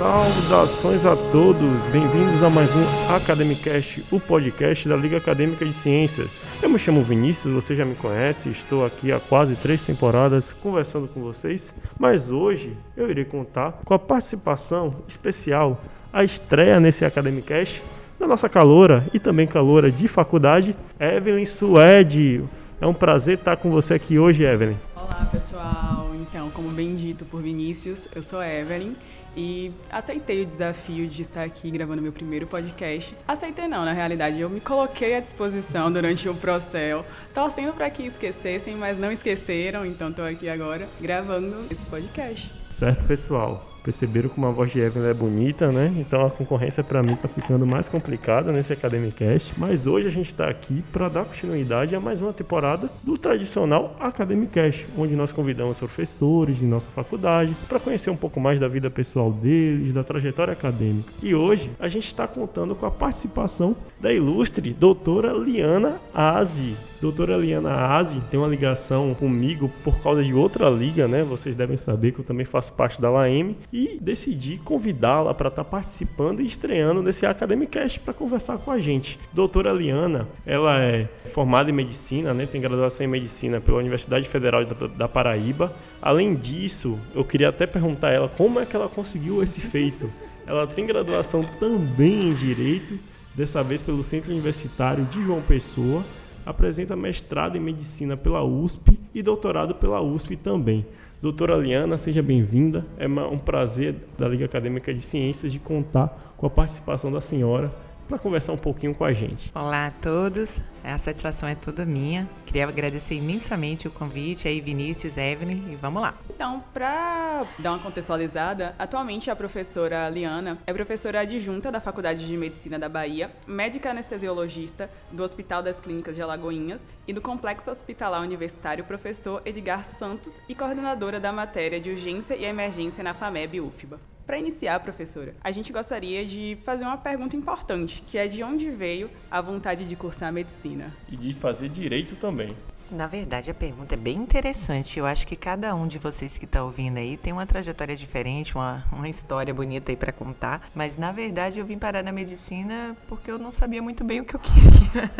Saudações a todos, bem-vindos a mais um Academicast, o podcast da Liga Acadêmica de Ciências. Eu me chamo Vinícius, você já me conhece, estou aqui há quase três temporadas conversando com vocês, mas hoje eu irei contar com a participação especial, a estreia nesse Academicast da nossa caloura e também caloura de faculdade, Evelyn Suede. É um prazer estar com você aqui hoje, Evelyn. Olá, pessoal. Então, como bem dito por Vinícius, eu sou Evelyn e aceitei o desafio de estar aqui gravando meu primeiro podcast. Aceitei não, na realidade, eu me coloquei à disposição durante o processo, torcendo para que esquecessem, mas não esqueceram, então estou aqui agora gravando esse podcast. Certo, pessoal perceberam como a voz de Evelyn é bonita, né? Então a concorrência para mim tá ficando mais complicada nesse Academicast. Mas hoje a gente está aqui para dar continuidade a mais uma temporada do tradicional Academicast, onde nós convidamos professores de nossa faculdade para conhecer um pouco mais da vida pessoal deles, da trajetória acadêmica. E hoje a gente está contando com a participação da ilustre doutora Liana Azi. Doutora Liana Azi tem uma ligação comigo por causa de outra liga, né? Vocês devem saber que eu também faço parte da LAM e decidi convidá-la para estar tá participando e estreando nesse Academicast para conversar com a gente. Doutora Liana, ela é formada em medicina, né? Tem graduação em medicina pela Universidade Federal da Paraíba. Além disso, eu queria até perguntar a ela como é que ela conseguiu esse feito. Ela tem graduação também em direito, dessa vez pelo Centro Universitário de João Pessoa apresenta mestrado em medicina pela USP e doutorado pela USP também. Doutora Liana, seja bem-vinda. É um prazer da Liga Acadêmica de Ciências de contar com a participação da senhora para conversar um pouquinho com a gente. Olá a todos, a satisfação é toda minha. Queria agradecer imensamente o convite aí, Vinícius, Evelyn, e vamos lá. Então, para dar uma contextualizada, atualmente a professora Liana é professora adjunta da Faculdade de Medicina da Bahia, médica anestesiologista do Hospital das Clínicas de Alagoinhas e do Complexo Hospitalar Universitário Professor Edgar Santos e coordenadora da matéria de urgência e emergência na FAMEB UFBA. Para iniciar, professora, a gente gostaria de fazer uma pergunta importante, que é de onde veio a vontade de cursar medicina? E de fazer direito também. Na verdade, a pergunta é bem interessante. Eu acho que cada um de vocês que está ouvindo aí tem uma trajetória diferente, uma, uma história bonita aí para contar. Mas na verdade, eu vim parar na medicina porque eu não sabia muito bem o que eu queria.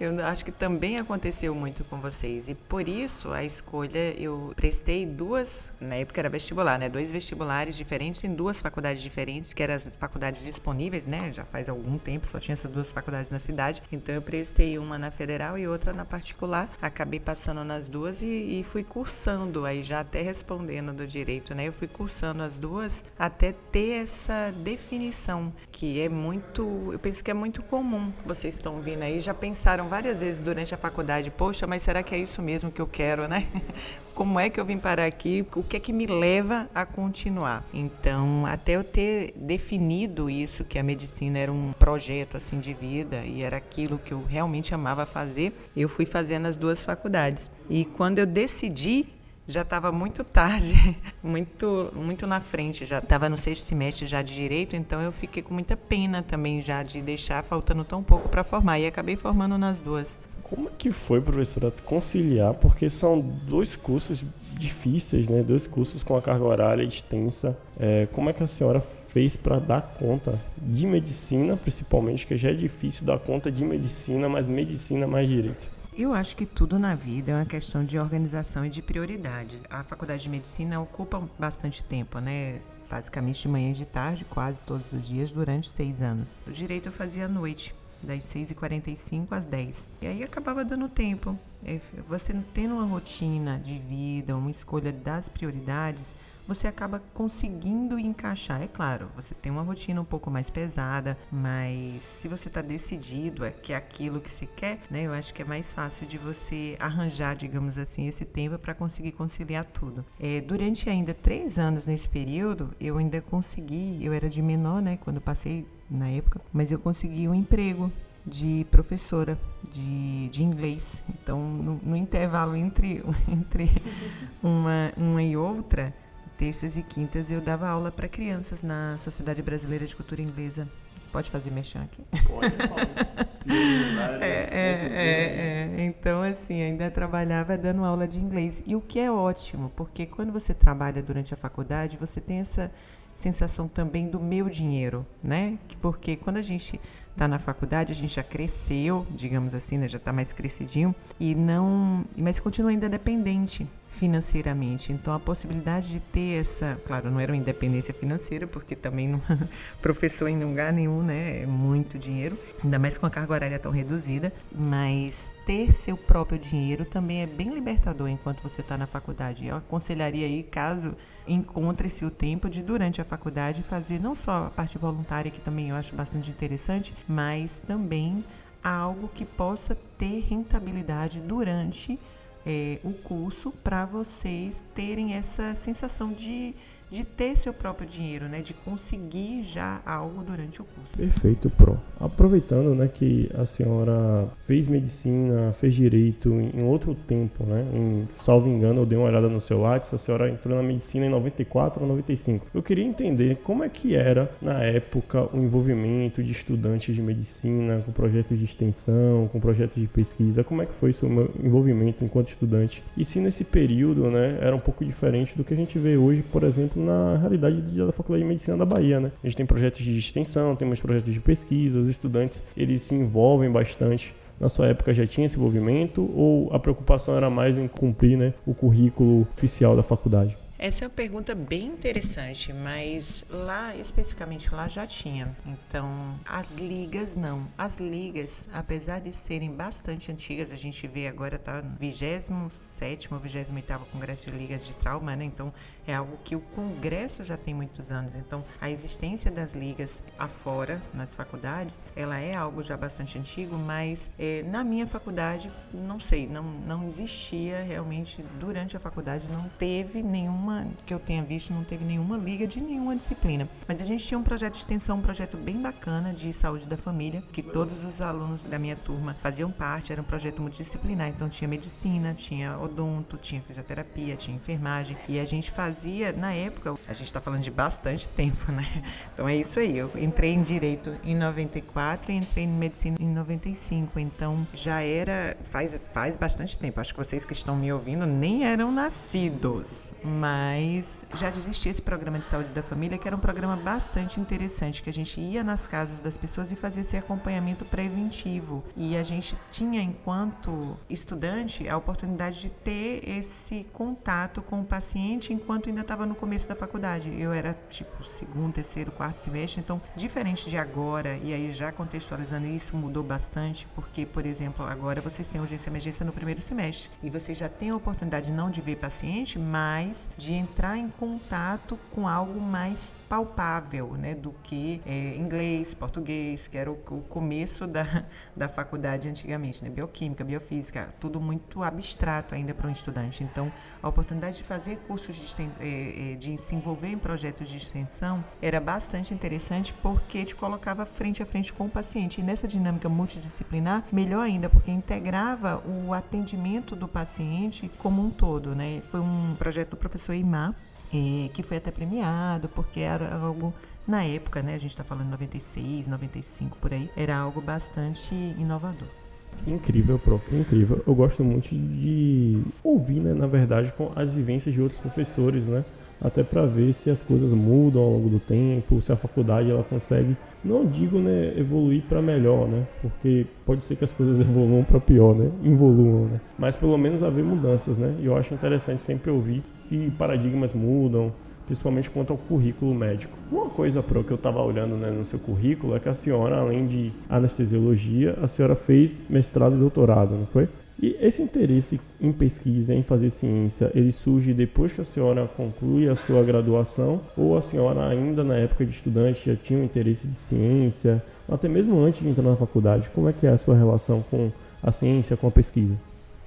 eu acho que também aconteceu muito com vocês e por isso a escolha eu prestei duas, na época era vestibular, né? Dois vestibulares diferentes em duas faculdades diferentes, que eram as faculdades disponíveis, né? Já faz algum tempo só tinha essas duas faculdades na cidade. Então eu prestei uma na federal e outra na particular acabei passando nas duas e, e, fui cursando, aí já até respondendo do direito, né? Eu fui cursando as duas até ter essa definição, que é muito, eu penso que é muito comum. Vocês estão vindo aí, já pensaram várias vezes durante a faculdade, poxa, mas será que é isso mesmo que eu quero, né? Como é que eu vim parar aqui, o que é que me leva a continuar. Então, até eu ter definido isso, que a medicina era um projeto assim de vida e era aquilo que eu realmente amava fazer, eu fui fazendo as duas faculdades. E quando eu decidi já estava muito tarde, muito muito na frente, já estava no sexto semestre já de direito, então eu fiquei com muita pena também já de deixar faltando tão pouco para formar e acabei formando nas duas. Como é que foi, professora, conciliar? Porque são dois cursos difíceis, né? Dois cursos com a carga horária extensa. É, como é que a senhora fez para dar conta de medicina, principalmente, que já é difícil dar conta de medicina, mas medicina mais direito? Eu acho que tudo na vida é uma questão de organização e de prioridades. A faculdade de medicina ocupa bastante tempo, né? Basicamente de manhã e de tarde, quase todos os dias, durante seis anos. O direito eu fazia à noite das 6h45 às 10 E aí acabava dando tempo. É, você tendo uma rotina de vida, uma escolha das prioridades, você acaba conseguindo encaixar. É claro, você tem uma rotina um pouco mais pesada, mas se você está decidido é que é aquilo que se quer, né? Eu acho que é mais fácil de você arranjar, digamos assim, esse tempo para conseguir conciliar tudo. É, durante ainda três anos nesse período, eu ainda consegui, eu era de menor, né? Quando passei na época, mas eu consegui um emprego de professora de, de inglês. Então, no, no intervalo entre, entre uma, uma e outra, terças e quintas, eu dava aula para crianças na Sociedade Brasileira de Cultura Inglesa Pode fazer mexer aqui? Pode, Sim, é, é, é, é, Então, assim, ainda trabalhava dando aula de inglês. E o que é ótimo, porque quando você trabalha durante a faculdade, você tem essa sensação também do meu dinheiro, né? Porque quando a gente está na faculdade, a gente já cresceu, digamos assim, né? já está mais crescidinho, e não. Mas continua ainda dependente financeiramente. Então a possibilidade de ter essa, claro, não era uma independência financeira, porque também não, professor em lugar nenhum, né, é muito dinheiro, ainda mais com a carga horária tão reduzida, mas ter seu próprio dinheiro também é bem libertador enquanto você está na faculdade. Eu aconselharia aí, caso encontre-se o tempo de durante a faculdade fazer não só a parte voluntária, que também eu acho bastante interessante, mas também algo que possa ter rentabilidade durante é, o curso para vocês terem essa sensação de de ter seu próprio dinheiro, né, de conseguir já algo durante o curso. Perfeito, Pro. Aproveitando, né, que a senhora fez medicina, fez direito em outro tempo, né, em, salvo engano, eu dei uma olhada no seu Lattes, a senhora entrou na medicina em 94 ou 95. Eu queria entender como é que era, na época, o envolvimento de estudantes de medicina com projetos de extensão, com projetos de pesquisa, como é que foi seu envolvimento enquanto estudante? E se nesse período, né, era um pouco diferente do que a gente vê hoje, por exemplo, na realidade da Faculdade de Medicina da Bahia, né? A gente tem projetos de extensão, temos projetos de pesquisa, os estudantes eles se envolvem bastante na sua época já tinha esse envolvimento ou a preocupação era mais em cumprir né, o currículo oficial da faculdade? Essa é uma pergunta bem interessante, mas lá, especificamente lá, já tinha. Então, as ligas não. As ligas, apesar de serem bastante antigas, a gente vê agora tá no 27 ou 28 Congresso de Ligas de Trauma, né? Então, é algo que o Congresso já tem muitos anos. Então, a existência das ligas afora, nas faculdades, ela é algo já bastante antigo, mas é, na minha faculdade, não sei, não, não existia realmente, durante a faculdade, não teve nenhuma nenhuma, que eu tenha visto, não teve nenhuma liga de nenhuma disciplina. Mas a gente tinha um projeto de extensão, um projeto bem bacana de saúde da família, que todos os alunos da minha turma faziam parte, era um projeto multidisciplinar. Então tinha medicina, tinha odonto, tinha fisioterapia, tinha enfermagem. E a gente fazia, na época, a gente está falando de bastante tempo, né? Então é isso aí. Eu entrei em direito em 94 e entrei em medicina em 95. Então já era, faz, faz bastante tempo. Acho que vocês que estão me ouvindo nem eram nascidos. Mas mas já existia esse programa de saúde da família, que era um programa bastante interessante, que a gente ia nas casas das pessoas e fazia esse acompanhamento preventivo. E a gente tinha, enquanto estudante, a oportunidade de ter esse contato com o paciente enquanto ainda estava no começo da faculdade. Eu era tipo segundo, terceiro, quarto semestre, então diferente de agora, e aí já contextualizando isso, mudou bastante, porque, por exemplo, agora vocês têm urgência e emergência no primeiro semestre e vocês já têm a oportunidade não de ver paciente, mas de de entrar em contato com algo mais palpável, né, do que é, inglês, português, que era o, o, começo da, da faculdade antigamente, né, bioquímica, biofísica, tudo muito abstrato ainda para um estudante. Então, a oportunidade de fazer cursos de, é, é, de se envolver em projetos de extensão era bastante interessante porque te colocava frente a frente com o paciente. E nessa dinâmica multidisciplinar, melhor ainda, porque integrava o atendimento do paciente como um todo, né? Foi um projeto do professor Imar, é, que foi até premiado, porque era algo, na época, né, a gente está falando 96, 95 por aí, era algo bastante inovador. Incrível, que incrível. Eu gosto muito de ouvir, né, na verdade, com as vivências de outros professores, né? Até para ver se as coisas mudam ao longo do tempo, se a faculdade ela consegue, não digo, né, evoluir para melhor, né? Porque pode ser que as coisas evoluam para pior, né? Involuam, né? Mas pelo menos haver mudanças, né? E eu acho interessante sempre ouvir se paradigmas mudam, principalmente quanto ao currículo médico. Uma coisa pro que eu estava olhando né, no seu currículo é que a senhora, além de anestesiologia, a senhora fez mestrado e doutorado, não foi? E esse interesse em pesquisa, em fazer ciência, ele surge depois que a senhora conclui a sua graduação ou a senhora ainda na época de estudante já tinha um interesse de ciência, até mesmo antes de entrar na faculdade? Como é que é a sua relação com a ciência, com a pesquisa?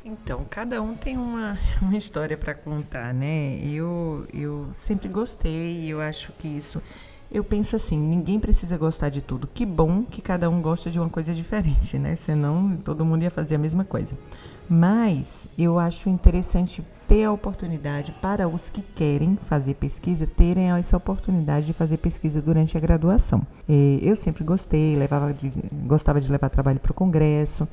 Então, cada um tem uma, uma história para contar, né? Eu, eu sempre gostei, eu acho que isso. Eu penso assim: ninguém precisa gostar de tudo. Que bom que cada um gosta de uma coisa diferente, né? Senão todo mundo ia fazer a mesma coisa. Mas eu acho interessante ter a oportunidade para os que querem fazer pesquisa terem essa oportunidade de fazer pesquisa durante a graduação. Eu sempre gostei, levava de, gostava de levar trabalho para o congresso.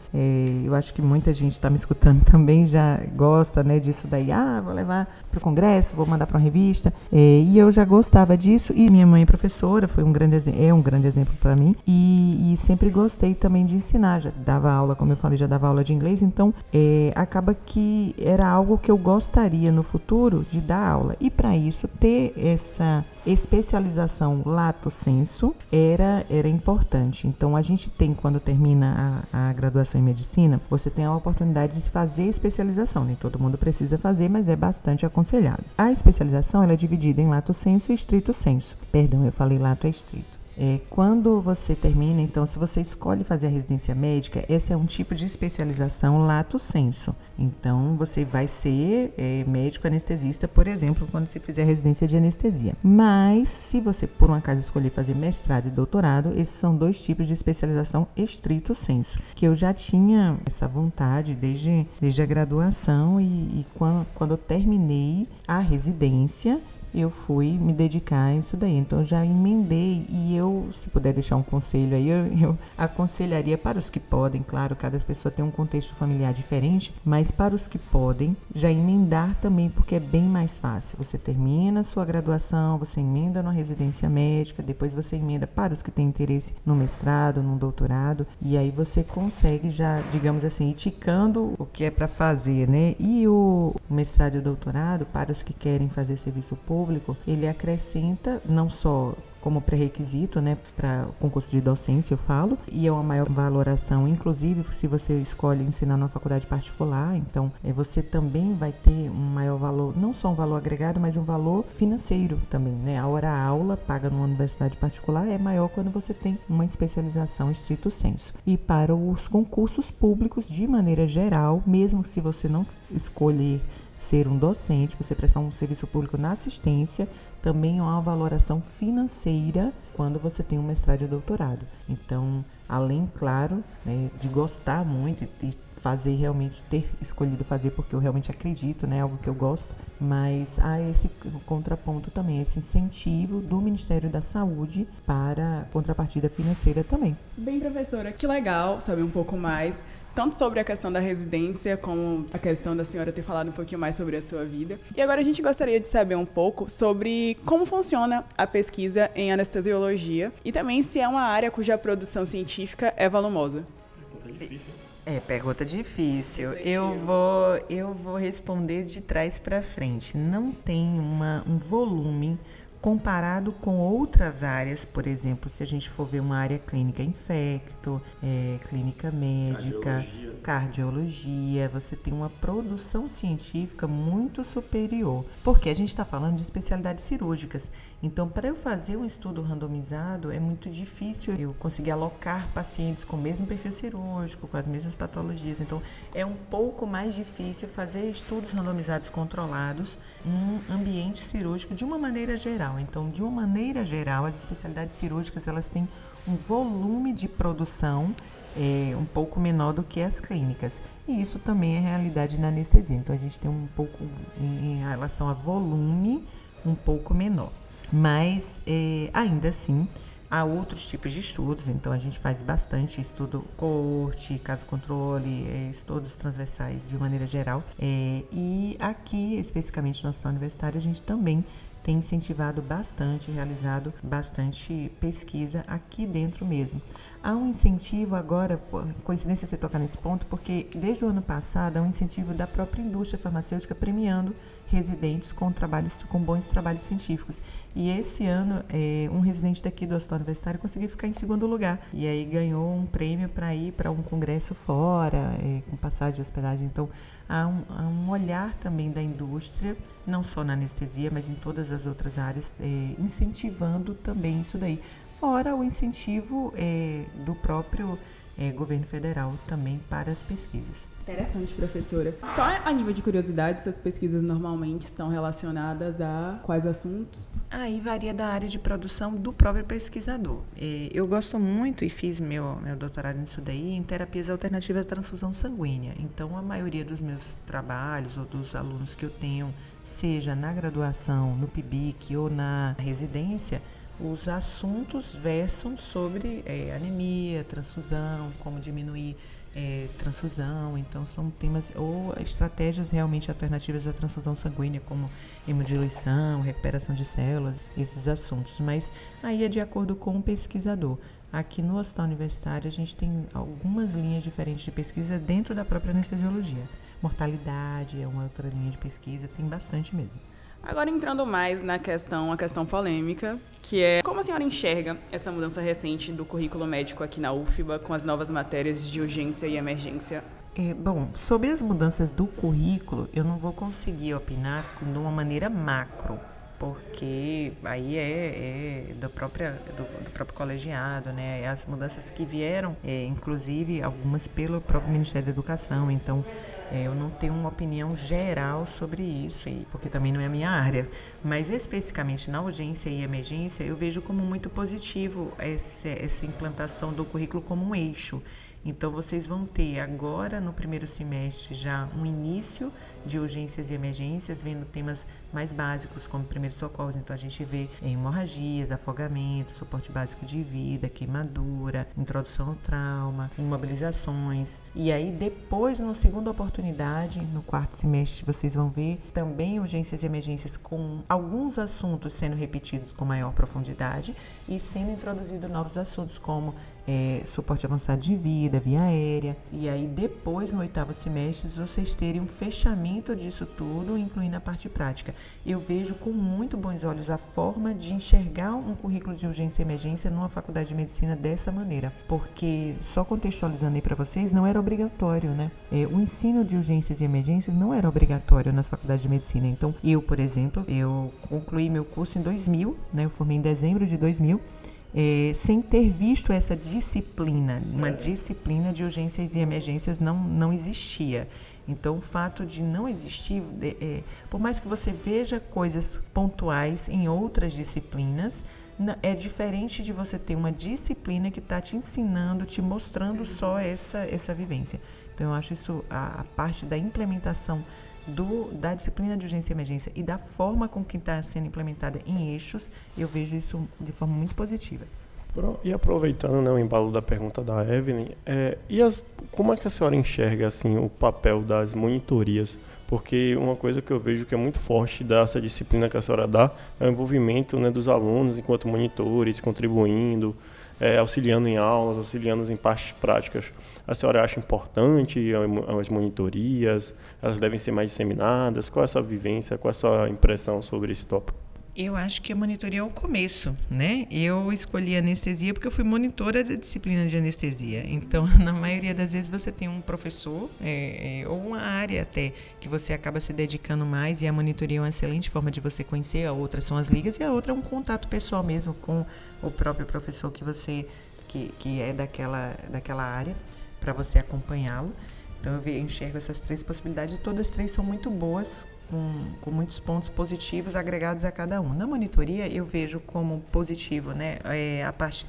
Eu acho que muita gente está me escutando também já gosta, né, disso daí. Ah, vou levar para o congresso, vou mandar para uma revista. E eu já gostava disso. E minha mãe é professora, foi um grande é um grande exemplo para mim. E, e, sempre gostei também de ensinar. Já dava aula, como eu falei, já dava aula de inglês. Então é, acaba que era algo que eu gostaria no futuro de dar aula. E para isso ter essa especialização lato senso era era importante. Então a gente tem quando termina a, a graduação em medicina, você tem a oportunidade de fazer especialização. Nem todo mundo precisa fazer, mas é bastante aconselhado. A especialização ela é dividida em lato senso e estrito senso. Perdão, eu falei lato é estrito. É, quando você termina, então, se você escolhe fazer a residência médica, esse é um tipo de especialização lato senso. Então, você vai ser é, médico anestesista, por exemplo, quando você fizer a residência de anestesia. Mas, se você, por um acaso, escolher fazer mestrado e doutorado, esses são dois tipos de especialização estrito senso, que eu já tinha essa vontade desde, desde a graduação e, e quando, quando eu terminei a residência, eu fui me dedicar a isso daí. Então já emendei e eu, se puder deixar um conselho aí, eu, eu, aconselharia para os que podem, claro, cada pessoa tem um contexto familiar diferente, mas para os que podem, já emendar também, porque é bem mais fácil. Você termina a sua graduação, você emenda na residência médica, depois você emenda para os que têm interesse no mestrado, no doutorado, e aí você consegue já, digamos assim, ticando o que é para fazer, né? E o mestrado e o doutorado, para os que querem fazer serviço público, público, ele acrescenta não só como pré-requisito, né, para concurso de docência, eu falo, e é uma maior valoração, inclusive se você escolhe ensinar numa faculdade particular, então é, você também vai ter um maior valor, não só um valor agregado, mas um valor financeiro também, né? A hora aula paga numa universidade particular é maior quando você tem uma especialização estrito senso. E para os concursos públicos, de maneira geral, mesmo se você não escolher ser um docente, você prestar um serviço público na assistência, também há uma valoração financeira quando você tem um mestrado e doutorado. Então, além, claro, né, de gostar muito e fazer realmente, ter escolhido fazer porque eu realmente acredito, né, algo que eu gosto, mas há esse contraponto também, esse incentivo do Ministério da Saúde para contrapartida financeira também. Bem, professora, que legal saber um pouco mais tanto sobre a questão da residência, como a questão da senhora ter falado um pouquinho mais sobre a sua vida. E agora a gente gostaria de saber um pouco sobre como funciona a pesquisa em anestesiologia e também se é uma área cuja produção científica é volumosa. Pergunta difícil. É, pergunta difícil. Eu vou, eu vou responder de trás para frente. Não tem uma, um volume comparado com outras áreas, por exemplo, se a gente for ver uma área clínica infecto, é, clínica médica, cardiologia. cardiologia, você tem uma produção científica muito superior, porque a gente está falando de especialidades cirúrgicas. Então, para eu fazer um estudo randomizado, é muito difícil eu conseguir alocar pacientes com o mesmo perfil cirúrgico, com as mesmas patologias. Então, é um pouco mais difícil fazer estudos randomizados controlados em ambiente cirúrgico de uma maneira geral. Então, de uma maneira geral, as especialidades cirúrgicas elas têm um volume de produção é, um pouco menor do que as clínicas. E isso também é realidade na anestesia. Então, a gente tem um pouco, em relação a volume, um pouco menor. Mas, é, ainda assim, há outros tipos de estudos. Então, a gente faz bastante estudo coorte, caso controle, é, estudos transversais de maneira geral. É, e aqui, especificamente no Hospital Universitário, a gente também tem incentivado bastante, realizado bastante pesquisa aqui dentro mesmo. Há um incentivo agora, coincidência você tocar nesse ponto, porque desde o ano passado há um incentivo da própria indústria farmacêutica premiando residentes com trabalhos com bons trabalhos científicos. E esse ano, é, um residente daqui do Hospital Universitário conseguiu ficar em segundo lugar. E aí ganhou um prêmio para ir para um congresso fora, é, com passagem de hospedagem. Então, há um, há um, olhar também da indústria, não só na anestesia, mas em todas as outras áreas, é, incentivando também isso daí. Fora o incentivo é, do próprio é, governo federal também para as pesquisas. Interessante, professora. Só a nível de curiosidade, essas pesquisas normalmente estão relacionadas a quais assuntos? Aí varia da área de produção do próprio pesquisador. É, eu gosto muito e fiz meu, meu doutorado nisso daí em terapias alternativas à transfusão sanguínea. Então, a maioria dos meus trabalhos ou dos alunos que eu tenho, seja na graduação, no PIBIC ou na residência, os assuntos versam sobre é, anemia, transfusão, como diminuir é, transfusão, então são temas ou estratégias realmente alternativas à transfusão sanguínea, como hemodiluição, recuperação de células, esses assuntos. Mas aí é de acordo com o pesquisador. Aqui no Hospital Universitário a gente tem algumas linhas diferentes de pesquisa dentro da própria anestesiologia. Mortalidade é uma outra linha de pesquisa, tem bastante mesmo. Agora entrando mais na questão, a questão polêmica, que é como a senhora enxerga essa mudança recente do currículo médico aqui na UFBA com as novas matérias de urgência e emergência? É, bom, sobre as mudanças do currículo, eu não vou conseguir opinar de uma maneira macro, porque aí é, é do, próprio, do, do, próprio colegiado, né? As mudanças que vieram, é, inclusive algumas pelo próprio Ministério da Educação, então é, eu não tenho uma opinião geral sobre isso, porque também não é a minha área. Mas especificamente na urgência e emergência, eu vejo como muito positivo essa, essa implantação do currículo como um eixo. Então, vocês vão ter agora, no primeiro semestre, já um início de urgências e emergências, vendo temas mais básicos, como primeiros socorros. Então, a gente vê hemorragias, afogamento, suporte básico de vida, queimadura, introdução ao trauma, imobilizações. E aí, depois, numa segunda oportunidade, no quarto semestre, vocês vão ver também urgências e emergências com alguns assuntos sendo repetidos com maior profundidade e sendo introduzidos novos assuntos, como é, suporte avançado de vida, via aérea. E aí, depois, no oitavo semestre, vocês terem um fechamento disso tudo, incluindo a parte prática. Eu vejo com muito bons olhos a forma de enxergar um currículo de urgência e emergência numa faculdade de medicina dessa maneira, porque, só contextualizando aí para vocês, não era obrigatório, né? É, o ensino de urgências e emergências não era obrigatório nas faculdades de medicina. Então, eu, por exemplo, eu concluí meu curso em 2000, né? Eu formei em dezembro de 2000 é, sem ter visto essa disciplina, uma disciplina de urgências e emergências não, não existia. Então, o fato de não existir, é, é, por mais que você veja coisas pontuais em outras disciplinas, é diferente de você ter uma disciplina que está te ensinando, te mostrando só essa, essa vivência. Então, eu acho isso a, a parte da implementação do, da disciplina de urgência e emergência e da forma com que está sendo implementada em eixos, eu vejo isso de forma muito positiva. E aproveitando né, o embalo da pergunta da Evelyn, é, e as, como é que a senhora enxerga assim o papel das monitorias? Porque uma coisa que eu vejo que é muito forte dessa disciplina que a senhora dá é o envolvimento né, dos alunos enquanto monitores, contribuindo, é, auxiliando em aulas, auxiliando em partes práticas. A senhora acha importante as monitorias? Elas devem ser mais disseminadas? Qual é a sua vivência? Qual é a sua impressão sobre esse tópico? Eu acho que a monitoria é o começo, né? Eu escolhi anestesia porque eu fui monitora da disciplina de anestesia. Então, na maioria das vezes, você tem um professor é, é, ou uma área até que você acaba se dedicando mais e a monitoria é uma excelente forma de você conhecer. A outra são as ligas e a outra é um contato pessoal mesmo com o próprio professor que você que, que é daquela, daquela área para você acompanhá-lo. Então, eu enxergo essas três possibilidades e todas três são muito boas com, com muitos pontos positivos agregados a cada um. Na monitoria, eu vejo como positivo né, é a parte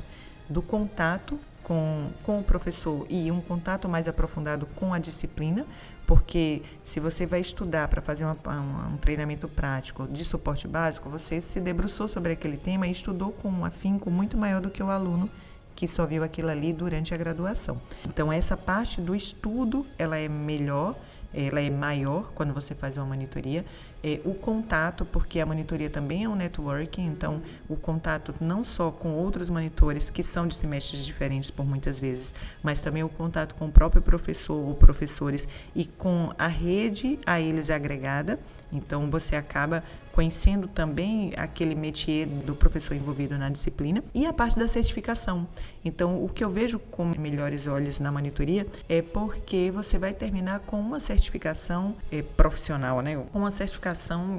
do contato com, com o professor e um contato mais aprofundado com a disciplina, porque se você vai estudar para fazer uma, uma, um treinamento prático de suporte básico, você se debruçou sobre aquele tema e estudou com um afinco muito maior do que o aluno que só viu aquilo ali durante a graduação. Então essa parte do estudo ela é melhor ela é maior quando você faz uma monitoria. É, o contato, porque a monitoria também é um networking, então o contato não só com outros monitores que são de semestres diferentes por muitas vezes, mas também o contato com o próprio professor ou professores e com a rede a eles agregada. Então você acaba conhecendo também aquele métier do professor envolvido na disciplina e a parte da certificação. Então, o que eu vejo com melhores olhos na monitoria é porque você vai terminar com uma certificação é, profissional, né? Uma certificação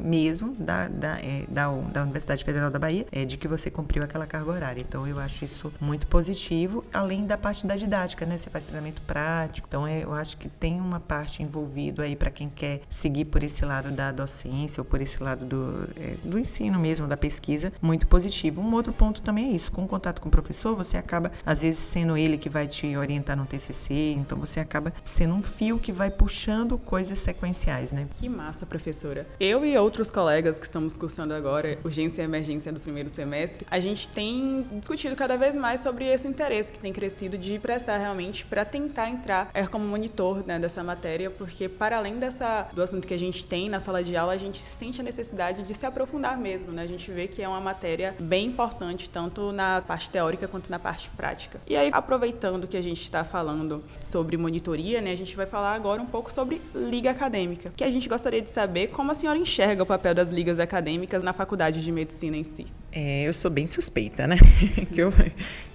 mesmo da, da, é, da, da, Universidade Federal da Bahia, é, de que você cumpriu aquela carga horária. Então, eu acho isso muito positivo, além da parte da didática, né? Você faz treinamento prático. Então, é, eu acho que tem uma parte envolvida aí para quem quer seguir por esse lado da docência ou por esse lado do, é, do ensino mesmo, da pesquisa, muito positivo. Um outro ponto também é isso, com contato com o professor, você acaba às vezes sendo ele que vai te orientar no TCC, então você acaba sendo um fio que vai puxando coisas sequenciais, né? Que massa, professora. Eu e outros colegas que estamos cursando agora urgência e emergência do primeiro semestre, a gente tem discutido cada vez mais sobre esse interesse que tem crescido de prestar realmente para tentar entrar é, como monitor né, dessa matéria, porque para além dessa do assunto que a gente tem na sala de aula, a gente sente a necessidade de se aprofundar mesmo, né? A gente vê que é uma matéria bem importante tanto na parte teórica quanto na parte prática. E aí, aproveitando que a gente está falando sobre monitoria, né, a gente vai falar agora um pouco sobre liga acadêmica, que a gente gostaria de saber como a senhora enxerga o papel das ligas acadêmicas na faculdade de medicina em si. É, eu sou bem suspeita, né? eu,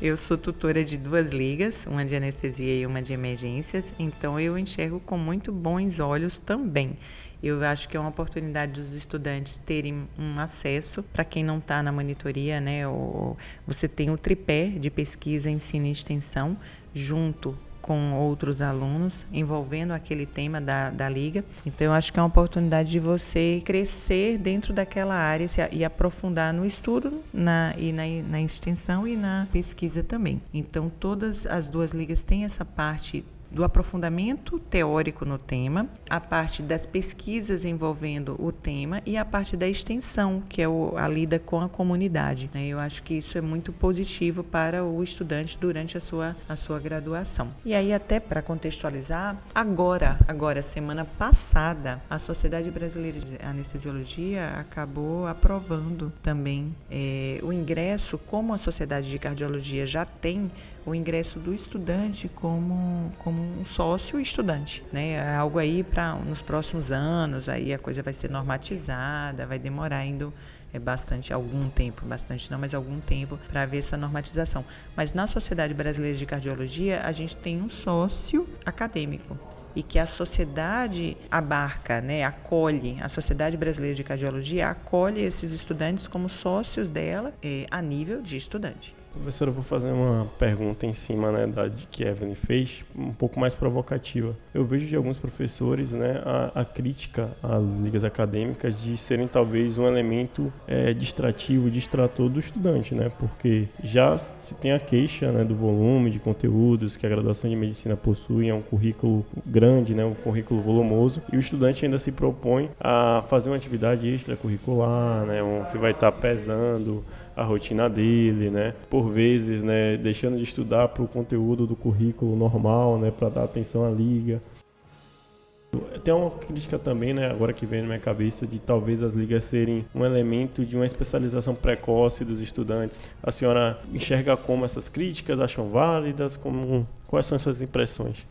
eu sou tutora de duas ligas, uma de anestesia e uma de emergências, então eu enxergo com muito bons olhos também. Eu acho que é uma oportunidade dos estudantes terem um acesso, para quem não está na monitoria, né? Ou você tem o tripé de pesquisa, ensino e extensão, junto com outros alunos, envolvendo aquele tema da, da liga. Então, eu acho que é uma oportunidade de você crescer dentro daquela área se, e aprofundar no estudo na, e na, na extensão e na pesquisa também. Então, todas as duas ligas têm essa parte do aprofundamento teórico no tema, a parte das pesquisas envolvendo o tema e a parte da extensão, que é a lida com a comunidade. Né? Eu acho que isso é muito positivo para o estudante durante a sua, a sua graduação. E aí, até para contextualizar, agora, agora, semana passada, a Sociedade Brasileira de Anestesiologia acabou aprovando também é, o ingresso, como a Sociedade de Cardiologia já tem o ingresso do estudante como, como um sócio estudante, né? É algo aí para nos próximos anos, aí a coisa vai ser normatizada, vai demorar ainda é bastante algum tempo, bastante não, mas algum tempo para haver essa normatização. Mas na Sociedade Brasileira de Cardiologia, a gente tem um sócio acadêmico e que a sociedade abarca, né, acolhe, a Sociedade Brasileira de Cardiologia acolhe esses estudantes como sócios dela é, a nível de estudante. Professora, eu vou fazer uma pergunta em cima né, da que Evelyn fez, um pouco mais provocativa. Eu vejo de alguns professores né, a, a crítica às ligas acadêmicas de serem talvez um elemento é, distrativo, distrator do estudante, né? Porque já se tem a queixa né, do volume de conteúdos que a graduação de medicina possui, é um currículo grande, né, um currículo volumoso, e o estudante ainda se propõe a fazer uma atividade extracurricular, né, um, que vai estar pesando a rotina dele, né? Por vezes, né, deixando de estudar para o conteúdo do currículo normal, né, para dar atenção à liga. Tem uma crítica também, né, agora que vem na minha cabeça, de talvez as ligas serem um elemento de uma especialização precoce dos estudantes. A senhora enxerga como essas críticas, acham válidas? Como, quais são as suas impressões?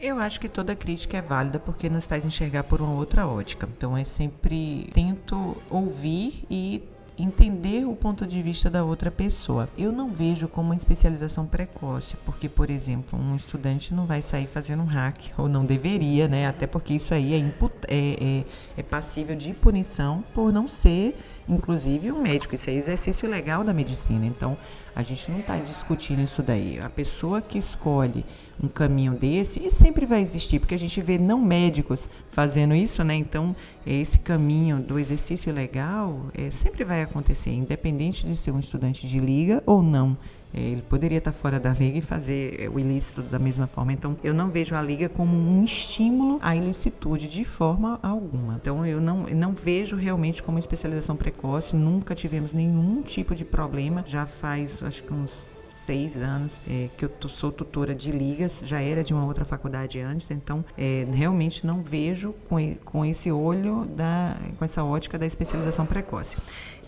Eu acho que toda crítica é válida porque nos faz enxergar por uma outra ótica. Então, é sempre tento ouvir e entender o ponto de vista da outra pessoa. Eu não vejo como uma especialização precoce, porque, por exemplo, um estudante não vai sair fazendo um hack, ou não deveria, né? Até porque isso aí é, é, é, é passível de punição por não ser, inclusive, um médico. Isso é exercício legal da medicina. Então, a gente não está discutindo isso daí. A pessoa que escolhe um caminho desse, e sempre vai existir, porque a gente vê não médicos fazendo isso, né? Então, esse caminho do exercício legal é, sempre vai acontecer, independente de ser um estudante de liga ou não. É, ele poderia estar fora da liga e fazer é, o ilícito da mesma forma. Então, eu não vejo a liga como um estímulo à ilicitude de forma alguma. Então, eu não, eu não vejo realmente como especialização precoce. Nunca tivemos nenhum tipo de problema. Já faz, acho que uns seis anos é, que eu sou tutora de ligas, já era de uma outra faculdade antes, então é, realmente não vejo com, com esse olho, da, com essa ótica da especialização precoce.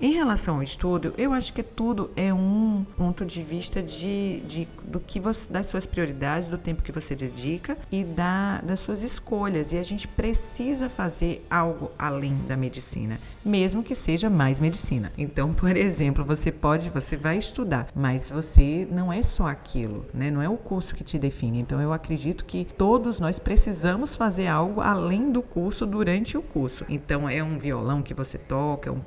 Em relação ao estudo, eu acho que tudo é um ponto de vista vista de, de do que você, das suas prioridades, do tempo que você dedica e da, das suas escolhas. E a gente precisa fazer algo além da medicina, mesmo que seja mais medicina. Então, por exemplo, você pode, você vai estudar, mas você não é só aquilo, né? Não é o curso que te define. Então, eu acredito que todos nós precisamos fazer algo além do curso durante o curso. Então, é um violão que você toca, é, um,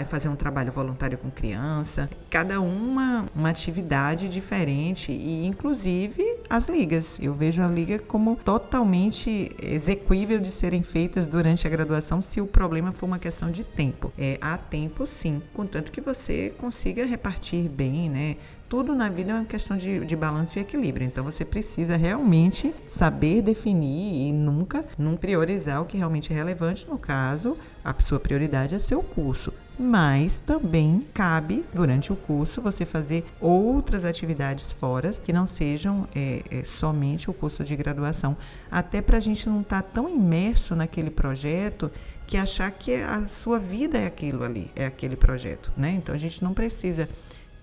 é fazer um trabalho voluntário com criança, cada uma uma atividade diferente e inclusive as ligas. Eu vejo a liga como totalmente execuível de serem feitas durante a graduação se o problema for uma questão de tempo. É, há tempo sim, contanto que você consiga repartir bem, né? tudo na vida é uma questão de, de balanço e equilíbrio. Então você precisa realmente saber definir e nunca não priorizar o que realmente é relevante. No caso, a sua prioridade é seu curso. Mas também cabe, durante o curso, você fazer outras atividades fora que não sejam é, é, somente o curso de graduação. Até para a gente não estar tá tão imerso naquele projeto que achar que a sua vida é aquilo ali, é aquele projeto, né? Então a gente não precisa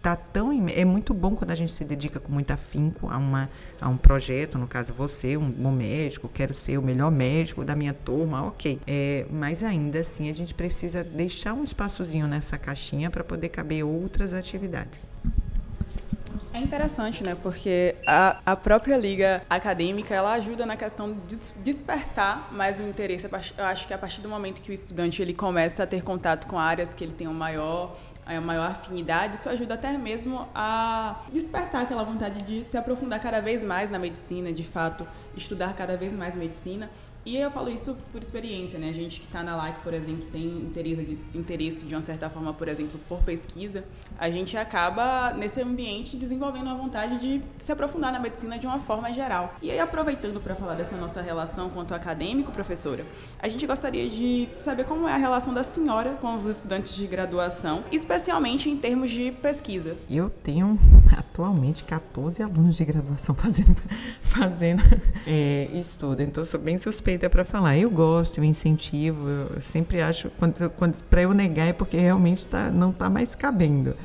tá tão é muito bom quando a gente se dedica com muito afinco a uma a um projeto no caso você um bom médico quero ser o melhor médico da minha turma ok é, mas ainda assim a gente precisa deixar um espaçozinho nessa caixinha para poder caber outras atividades é interessante, né? Porque a, a própria liga acadêmica ela ajuda na questão de despertar mais o interesse. Eu acho que a partir do momento que o estudante ele começa a ter contato com áreas que ele tem um maior a maior afinidade, isso ajuda até mesmo a despertar aquela vontade de se aprofundar cada vez mais na medicina, de fato, estudar cada vez mais medicina. E eu falo isso por experiência, né? A gente que está na LAC, por exemplo, tem interesse de, interesse de uma certa forma, por exemplo, por pesquisa, a gente acaba nesse ambiente desenvolvendo a vontade de se aprofundar na medicina de uma forma geral. E aí, aproveitando para falar dessa nossa relação quanto acadêmico, professora, a gente gostaria de saber como é a relação da senhora com os estudantes de graduação, especialmente em termos de pesquisa. Eu tenho atualmente 14 alunos de graduação fazendo, fazendo é, estudo, então sou bem suspeita suspeita para falar. Eu gosto, eu incentivo, eu sempre acho quando, quando para eu negar é porque realmente tá, não está mais cabendo.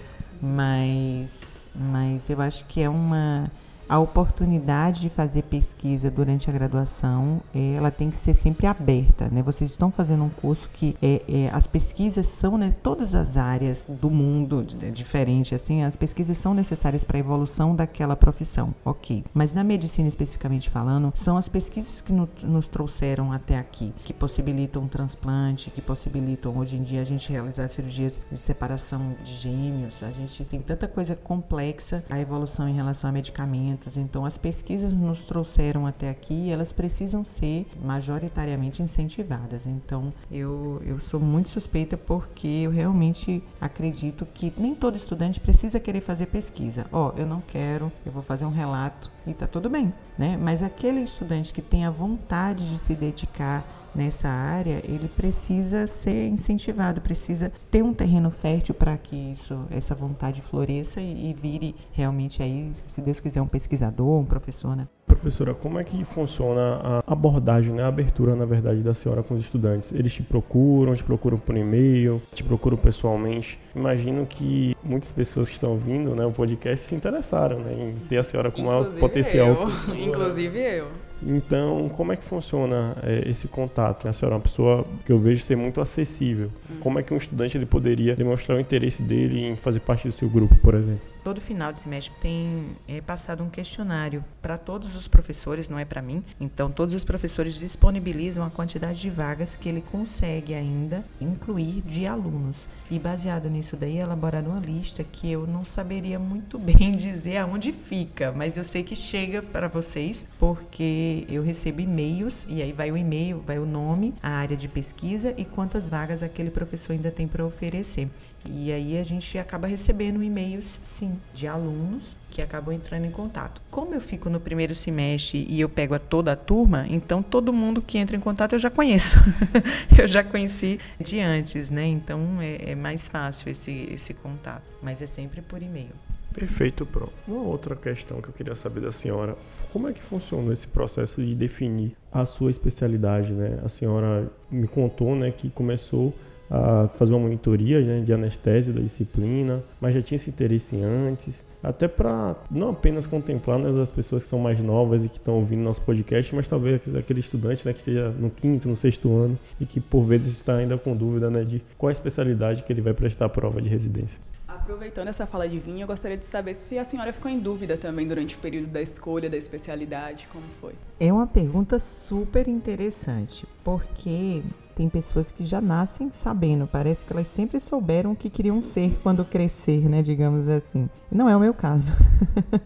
Mas, mas eu acho que é uma a oportunidade de fazer pesquisa durante a graduação, é, ela tem que ser sempre aberta, né? Vocês estão fazendo um curso que é, é, as pesquisas são, né, todas as áreas do mundo é, diferente, assim, as pesquisas são necessárias para a evolução daquela profissão, ok. Mas na medicina especificamente falando, são as pesquisas que no, nos trouxeram até aqui, que possibilitam um transplante, que possibilitam hoje em dia a gente realizar cirurgias de separação de gêmeos, a gente tem tanta coisa complexa, a evolução em relação a medicamentos então, as pesquisas nos trouxeram até aqui e elas precisam ser majoritariamente incentivadas. Então, eu, eu sou muito suspeita porque eu realmente acredito que nem todo estudante precisa querer fazer pesquisa. Ó, oh, eu não quero, eu vou fazer um relato e tá tudo bem, né? Mas aquele estudante que tem a vontade de se dedicar nessa área, ele precisa ser incentivado, precisa ter um terreno fértil para que isso, essa vontade floresça e, e, vire realmente aí, se Deus quiser, um pesquisador, um professor, né? Professora, como é que funciona a abordagem, né? a abertura, na verdade, da senhora com os estudantes? Eles te procuram, te procuram por e-mail, te procuram pessoalmente? Imagino que muitas pessoas que estão ouvindo né, o podcast se interessaram né, em ter a senhora como uma potencial. Eu. Inclusive eu. Então, como é que funciona é, esse contato? A senhora é uma pessoa que eu vejo ser muito acessível. Hum. Como é que um estudante ele poderia demonstrar o interesse dele em fazer parte do seu grupo, por exemplo? Todo final de semestre tem é, passado um questionário para todos os professores, não é para mim. Então, todos os professores disponibilizam a quantidade de vagas que ele consegue ainda incluir de alunos. E baseado nisso daí, elaborada uma lista que eu não saberia muito bem dizer aonde fica, mas eu sei que chega para vocês porque eu recebo e-mails e aí vai o e-mail, vai o nome, a área de pesquisa e quantas vagas aquele professor ainda tem para oferecer. E aí a gente acaba recebendo e-mails, sim, de alunos que acabam entrando em contato. Como eu fico no primeiro semestre e eu pego a toda a turma, então todo mundo que entra em contato eu já conheço. eu já conheci de antes, né? Então é, é mais fácil esse, esse contato. Mas é sempre por e-mail. Perfeito, Pro. Uma outra questão que eu queria saber da senhora, como é que funciona esse processo de definir a sua especialidade, né? A senhora me contou, né, que começou a fazer uma monitoria né, de anestesia da disciplina, mas já tinha esse interesse antes, até para não apenas contemplar né, as pessoas que são mais novas e que estão ouvindo nosso podcast, mas talvez aquele estudante né, que esteja no quinto, no sexto ano e que por vezes está ainda com dúvida né, de qual a especialidade que ele vai prestar a prova de residência. Aproveitando essa fala de vinho, eu gostaria de saber se a senhora ficou em dúvida também durante o período da escolha da especialidade, como foi? É uma pergunta super interessante, porque tem pessoas que já nascem sabendo, parece que elas sempre souberam o que queriam ser quando crescer, né, digamos assim. Não é o meu caso.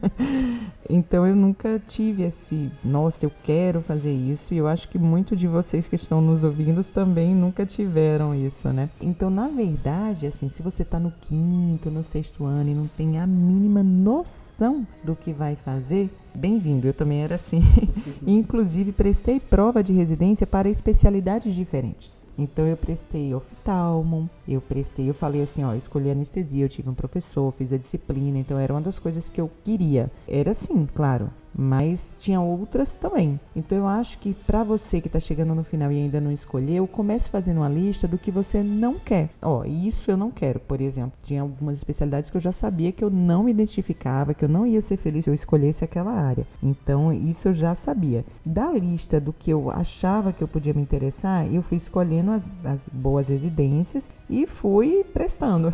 então eu nunca tive esse, nossa, eu quero fazer isso, e eu acho que muito de vocês que estão nos ouvindo também nunca tiveram isso, né? Então, na verdade, assim, se você está no quinto, no sexto ano e não tem a mínima noção do que vai fazer, Bem-vindo, eu também era assim. Inclusive, prestei prova de residência para especialidades diferentes. Então, eu prestei oftalmo, eu prestei, eu falei assim, ó, escolhi anestesia, eu tive um professor, fiz a disciplina, então era uma das coisas que eu queria. Era assim, claro, mas tinha outras também. Então eu acho que para você que está chegando no final e ainda não escolheu, comece fazendo uma lista do que você não quer. Ó, isso eu não quero, por exemplo. Tinha algumas especialidades que eu já sabia que eu não me identificava, que eu não ia ser feliz se eu escolhesse aquela área. Então isso eu já sabia. Da lista do que eu achava que eu podia me interessar, eu fui escolhendo as, as boas residências e fui prestando.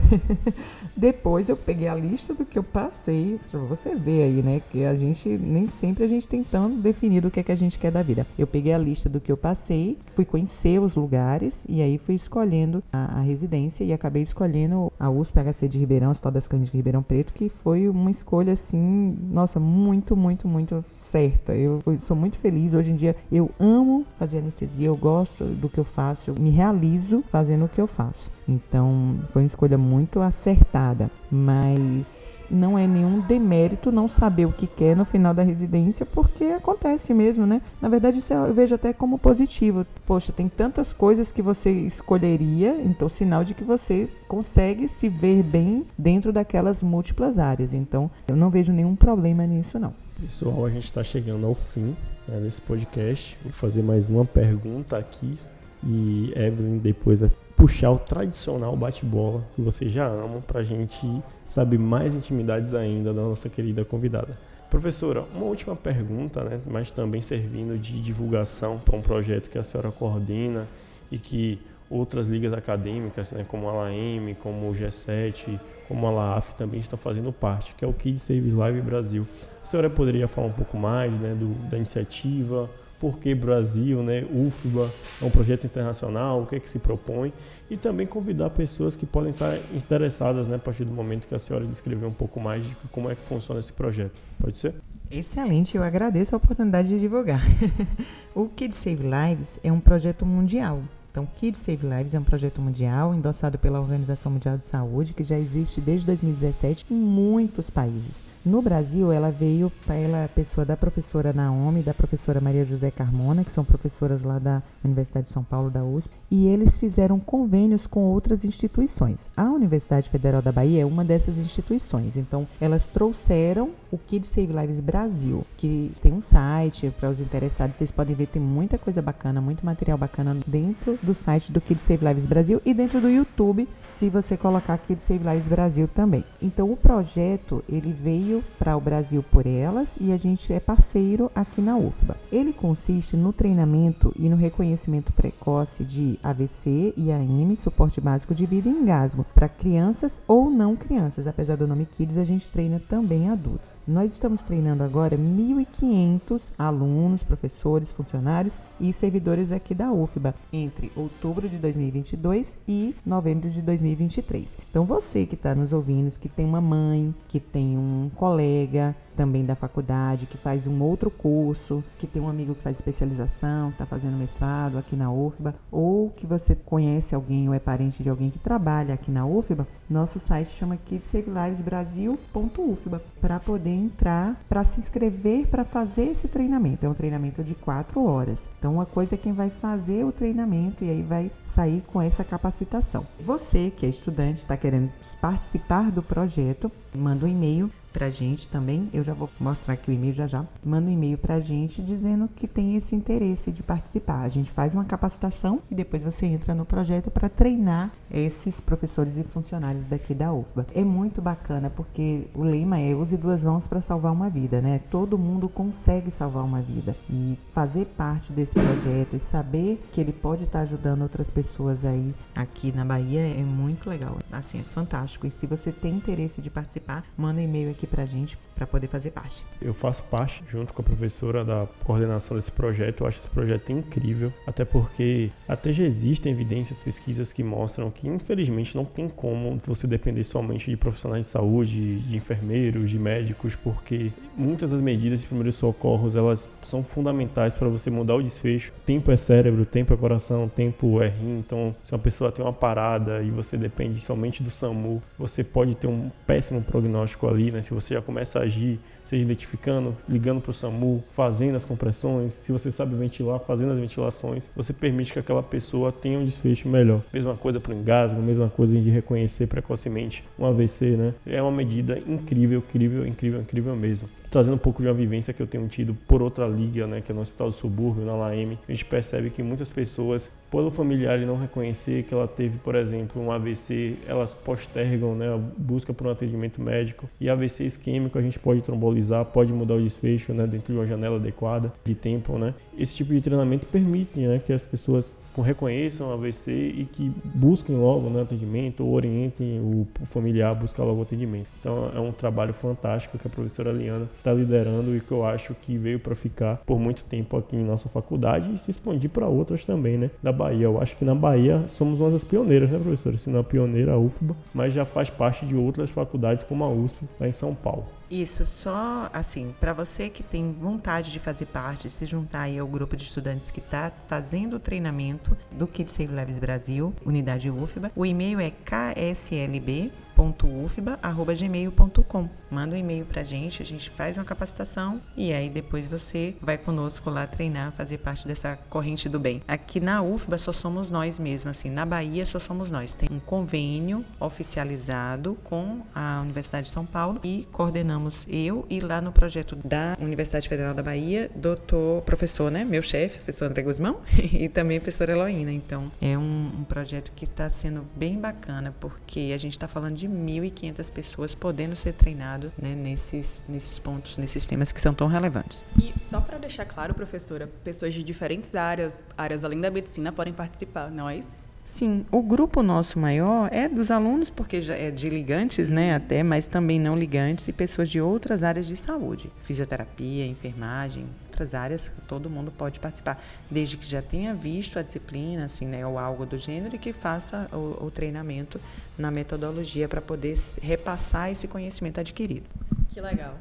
Depois eu peguei a lista do que eu passei. Você vê aí, né, que a gente nem sempre a gente tentando definir o que é que a gente quer da vida. Eu peguei a lista do que eu passei, fui conhecer os lugares e aí fui escolhendo a, a residência e acabei escolhendo a USP HC de Ribeirão, Hospital das Clínicas de Ribeirão Preto, que foi uma escolha assim, nossa, muito, muito, muito certa. Eu sou muito feliz. Hoje em dia eu amo fazer anestesia, eu gosto do que eu faço, eu me realizo fazendo o que eu faço. Então, foi uma escolha muito acertada, mas não é nenhum demérito não saber o que quer no final da residência, porque acontece mesmo, né? Na verdade, isso eu vejo até como positivo. Poxa, tem tantas coisas que você escolheria, então sinal de que você consegue se ver bem dentro daquelas múltiplas áreas. Então, eu não vejo nenhum problema nisso não. Pessoal, a gente está chegando ao fim né, desse podcast. Vou fazer mais uma pergunta aqui e Evelyn depois vai puxar o tradicional bate-bola que vocês já amam para a gente saber mais intimidades ainda da nossa querida convidada. Professora, uma última pergunta, né, mas também servindo de divulgação para um projeto que a senhora coordena e que outras ligas acadêmicas, né, como a LAM, como o G7, como a LAAF também estão fazendo parte, que é o Kids Service Live Brasil. A senhora poderia falar um pouco mais né, do, da iniciativa, porque Brasil, né, UFBA, é um projeto internacional, o que é que se propõe, e também convidar pessoas que podem estar interessadas né, a partir do momento que a senhora descrever um pouco mais de como é que funciona esse projeto. Pode ser? Excelente, eu agradeço a oportunidade de divulgar. o Kids Save Lives é um projeto mundial então, Kids Save Lives é um projeto mundial endossado pela Organização Mundial de Saúde, que já existe desde 2017 em muitos países. No Brasil, ela veio pela pessoa da professora Naomi e da professora Maria José Carmona, que são professoras lá da Universidade de São Paulo, da USP, e eles fizeram convênios com outras instituições. A Universidade Federal da Bahia é uma dessas instituições. Então, elas trouxeram o Kids Save Lives Brasil, que tem um site para os interessados. Vocês podem ver, tem muita coisa bacana, muito material bacana dentro do site do Kids Save Lives Brasil e dentro do YouTube, se você colocar Kids Save Lives Brasil também. Então, o projeto, ele veio para o Brasil por elas e a gente é parceiro aqui na UFBA. Ele consiste no treinamento e no reconhecimento precoce de AVC e AM, suporte básico de vida e engasgo, para crianças ou não crianças. Apesar do nome Kids, a gente treina também adultos. Nós estamos treinando agora 1.500 alunos, professores, funcionários e servidores aqui da UFBA entre outubro de 2022 e novembro de 2023. Então, você que está nos ouvindo, que tem uma mãe, que tem um colega, também da faculdade, que faz um outro curso, que tem um amigo que faz especialização, está fazendo mestrado aqui na UFBA, ou que você conhece alguém ou é parente de alguém que trabalha aqui na UFBA, nosso site chama kidssavelivesbrasil.ufba para poder entrar, para se inscrever para fazer esse treinamento. É um treinamento de quatro horas. Então, uma coisa é quem vai fazer o treinamento e aí vai sair com essa capacitação. Você que é estudante, está querendo participar do projeto, manda um e-mail pra gente também. Eu já vou mostrar aqui o e-mail já já. Manda um e-mail pra gente dizendo que tem esse interesse de participar. A gente faz uma capacitação e depois você entra no projeto para treinar esses professores e funcionários daqui da UFBA. É muito bacana porque o lema é use duas mãos para salvar uma vida, né? Todo mundo consegue salvar uma vida e fazer parte desse projeto e saber que ele pode estar tá ajudando outras pessoas aí aqui na Bahia é muito legal. Assim, é fantástico. E se você tem interesse de participar, manda um e-mail aqui pra gente para poder fazer parte. Eu faço parte, junto com a professora, da coordenação desse projeto. Eu acho esse projeto incrível, até porque até já existem evidências, pesquisas que mostram que, infelizmente, não tem como você depender somente de profissionais de saúde, de enfermeiros, de médicos, porque muitas das medidas de primeiros socorros elas são fundamentais para você mudar o desfecho. Tempo é cérebro, tempo é coração, tempo é rim. Então, se uma pessoa tem uma parada e você depende somente do SAMU, você pode ter um péssimo prognóstico ali, né? Se você já começa a agir, seja identificando, ligando para o SAMU, fazendo as compressões, se você sabe ventilar, fazendo as ventilações, você permite que aquela pessoa tenha um desfecho melhor. Mesma coisa para o engasgo, mesma coisa de reconhecer precocemente um AVC, né? É uma medida incrível, incrível, incrível, incrível mesmo trazendo um pouco de uma vivência que eu tenho tido por outra liga, né, que é no Hospital do Subúrbio, na LAM, a gente percebe que muitas pessoas, pelo familiar não reconhecer que ela teve, por exemplo, um AVC, elas postergam né, a busca por um atendimento médico. E AVC isquêmico a gente pode trombolizar, pode mudar o desfecho né, dentro de uma janela adequada de tempo. Né. Esse tipo de treinamento permite né, que as pessoas reconheçam o AVC e que busquem logo né, atendimento ou orientem o familiar a buscar logo atendimento. Então é um trabalho fantástico que a professora Liana está liderando e que eu acho que veio para ficar por muito tempo aqui em nossa faculdade e se expandir para outras também, né? Da Bahia. Eu acho que na Bahia somos uma das pioneiras, né, professor? Se não a pioneira, a UFBA, mas já faz parte de outras faculdades como a USP, lá em São Paulo. Isso, só assim, para você que tem vontade de fazer parte, se juntar aí ao grupo de estudantes que está fazendo o treinamento do Kids Save Lives Brasil, unidade UFBA, o e-mail é kslb ufba@gmail.com. Manda um e-mail pra gente, a gente faz uma capacitação e aí depois você vai conosco lá treinar, fazer parte dessa corrente do bem. Aqui na UFBA só somos nós mesmos, assim, na Bahia só somos nós. Tem um convênio oficializado com a Universidade de São Paulo e coordenamos eu e lá no projeto da Universidade Federal da Bahia, doutor, professor, né, meu chefe, professor André Guzmão e também professora Eloína. Então, é um, um projeto que está sendo bem bacana porque a gente está falando de 1.500 pessoas podendo ser treinado né, nesses, nesses pontos, nesses temas que são tão relevantes. E só para deixar claro, professora, pessoas de diferentes áreas, áreas além da medicina, podem participar, não é isso? Sim, o grupo nosso maior é dos alunos, porque já é de ligantes, né, até, mas também não ligantes e pessoas de outras áreas de saúde, fisioterapia, enfermagem, outras áreas, todo mundo pode participar, desde que já tenha visto a disciplina, assim, né, ou algo do gênero e que faça o, o treinamento na metodologia para poder repassar esse conhecimento adquirido. Que legal.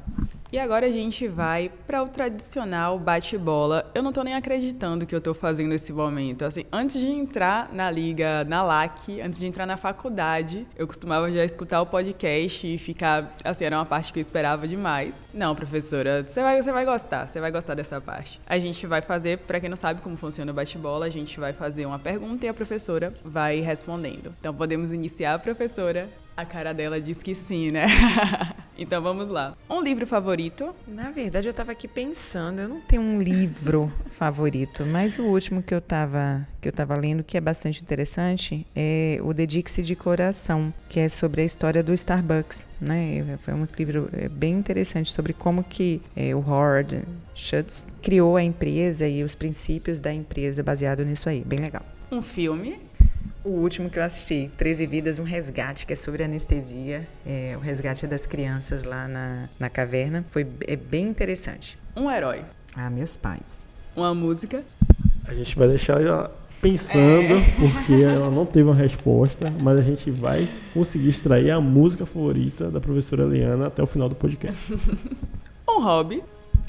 E agora a gente vai para o tradicional bate-bola. Eu não estou nem acreditando que eu estou fazendo esse momento. Assim, antes de entrar na liga, na LAC, antes de entrar na faculdade, eu costumava já escutar o podcast e ficar, assim, era uma parte que eu esperava demais. Não, professora, você vai, você vai gostar, você vai gostar dessa parte. A gente vai fazer, para quem não sabe como funciona o bate-bola, a gente vai fazer uma pergunta e a professora vai respondendo. Então podemos iniciar, professora. A cara dela diz que sim, né? então vamos lá. Um livro favorito? Na verdade, eu estava aqui pensando, eu não tenho um livro favorito, mas o último que eu estava que eu tava lendo, que é bastante interessante, é o Dedique-se de Coração, que é sobre a história do Starbucks, né? Foi um livro é, bem interessante sobre como que é, o Howard Schultz criou a empresa e os princípios da empresa baseado nisso aí. Bem legal. Um filme? O último que eu assisti, 13 Vidas, um resgate, que é sobre anestesia, é, o resgate das crianças lá na, na caverna. Foi é bem interessante. Um herói. Ah, meus pais. Uma música. A gente vai deixar ela pensando, é. porque ela não teve uma resposta, mas a gente vai conseguir extrair a música favorita da professora Eliana até o final do podcast. um hobby.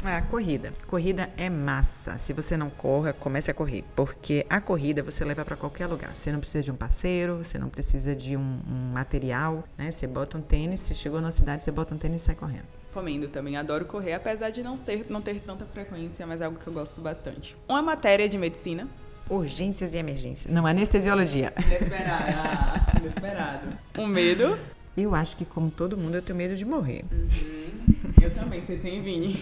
É, a corrida. Corrida é massa. Se você não corre, comece a correr. Porque a corrida você leva para qualquer lugar. Você não precisa de um parceiro, você não precisa de um, um material, né? Você bota um tênis, você chegou na cidade, você bota um tênis e sai correndo. Comendo também, adoro correr, apesar de não ser, não ter tanta frequência, mas é algo que eu gosto bastante. Uma matéria de medicina. Urgências e emergências. Não, anestesiologia. Inesperado. Ah, inesperado. Um medo. Eu acho que, como todo mundo, eu tenho medo de morrer. Uhum. Eu também, você tem, Vini.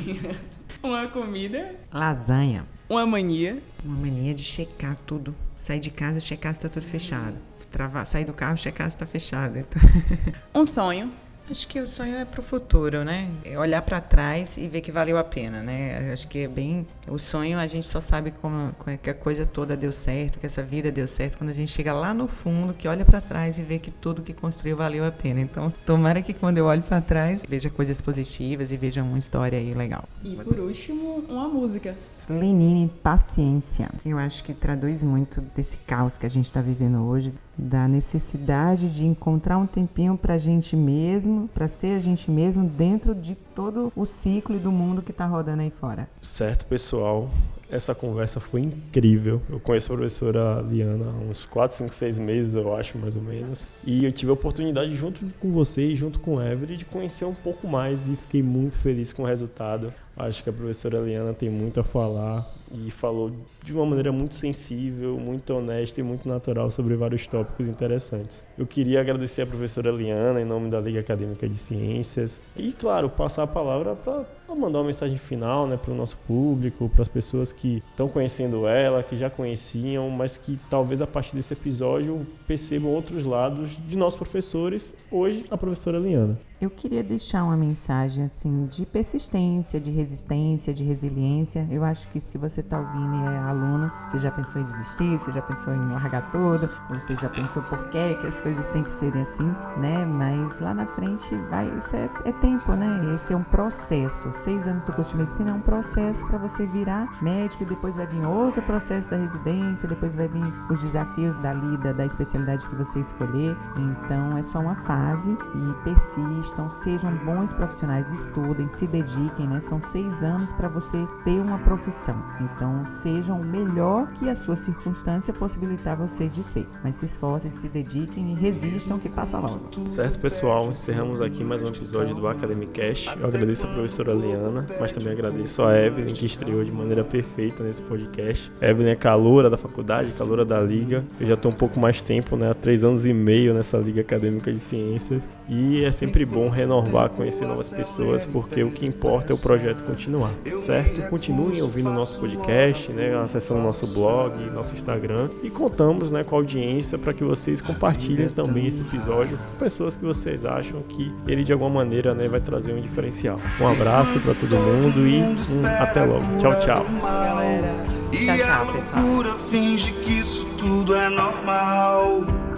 Uma comida. Lasanha. Uma mania. Uma mania de checar tudo. Sair de casa, checar se tá tudo fechado. Travar, sair do carro, checar se tá fechado. Então... Um sonho. Acho que o sonho é pro futuro, né? É olhar para trás e ver que valeu a pena, né? Acho que é bem. O sonho a gente só sabe como, como é que a coisa toda deu certo, que essa vida deu certo, quando a gente chega lá no fundo, que olha para trás e vê que tudo que construiu valeu a pena. Então, tomara que quando eu olho para trás, veja coisas positivas e veja uma história aí legal. E por último, uma música. Lenine, paciência. Eu acho que traduz muito desse caos que a gente está vivendo hoje, da necessidade de encontrar um tempinho para a gente mesmo, para ser a gente mesmo dentro de todo o ciclo e do mundo que está rodando aí fora. Certo, pessoal. Essa conversa foi incrível. Eu conheço a professora Liana há uns 4, 5, 6 meses, eu acho, mais ou menos. E eu tive a oportunidade, junto com vocês, junto com o Everett, de conhecer um pouco mais e fiquei muito feliz com o resultado. Acho que a professora Liana tem muito a falar e falou de uma maneira muito sensível, muito honesta e muito natural sobre vários tópicos interessantes. Eu queria agradecer a professora Liana em nome da Liga Acadêmica de Ciências e, claro, passar a palavra para mandar uma mensagem final né, para o nosso público, para as pessoas que estão conhecendo ela, que já conheciam, mas que talvez a partir desse episódio percebam outros lados de nossos professores, hoje a professora Liana. Eu queria deixar uma mensagem assim de persistência, de resistência, de resiliência. Eu acho que se você está ouvindo e é aluno, você já pensou em desistir, você já pensou em largar tudo, você já pensou por que que as coisas têm que serem assim, né? Mas lá na frente vai, isso é, é tempo, né? Esse é um processo. Seis anos do curso de medicina é um processo para você virar médico e depois vai vir outro processo da residência, depois vai vir os desafios da lida, da especialidade que você escolher. Então é só uma fase e persista então sejam bons profissionais, estudem, se dediquem, né? São seis anos para você ter uma profissão. Então sejam o melhor que a sua circunstância possibilitar você de ser. Mas se esforcem, se dediquem e resistam que passa logo. Certo, pessoal. Encerramos aqui mais um episódio do Academy Cash. Eu agradeço a professora Liana, mas também agradeço a Evelyn que estreou de maneira perfeita nesse podcast. Evelyn é caloura da faculdade, caloura da liga. Eu já estou um pouco mais tempo, né? Há três anos e meio nessa liga acadêmica de ciências. E é sempre bom bom renovar, conhecer novas pessoas, porque o que importa é o projeto continuar, certo? Continuem ouvindo o nosso podcast, né, acessando o nosso blog, nosso Instagram e contamos né, com a audiência para que vocês compartilhem também esse episódio com pessoas que vocês acham que ele de alguma maneira né, vai trazer um diferencial. Um abraço para todo mundo e um, até logo. Tchau, tchau. Galera. Tchau, tchau, pessoal. finge que isso tudo é normal.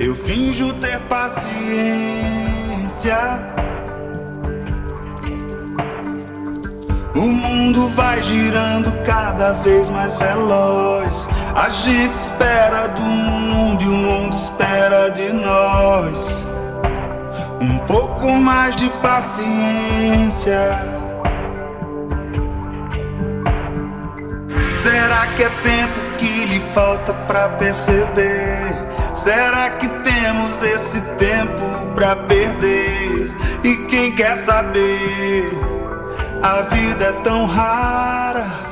Eu finjo ter paciência. O mundo vai girando cada vez mais veloz. A gente espera do mundo e o mundo espera de nós. Um pouco mais de paciência. Será que é tempo que lhe falta pra perceber? Será que temos esse tempo pra perder? E quem quer saber? A vida é tão rara.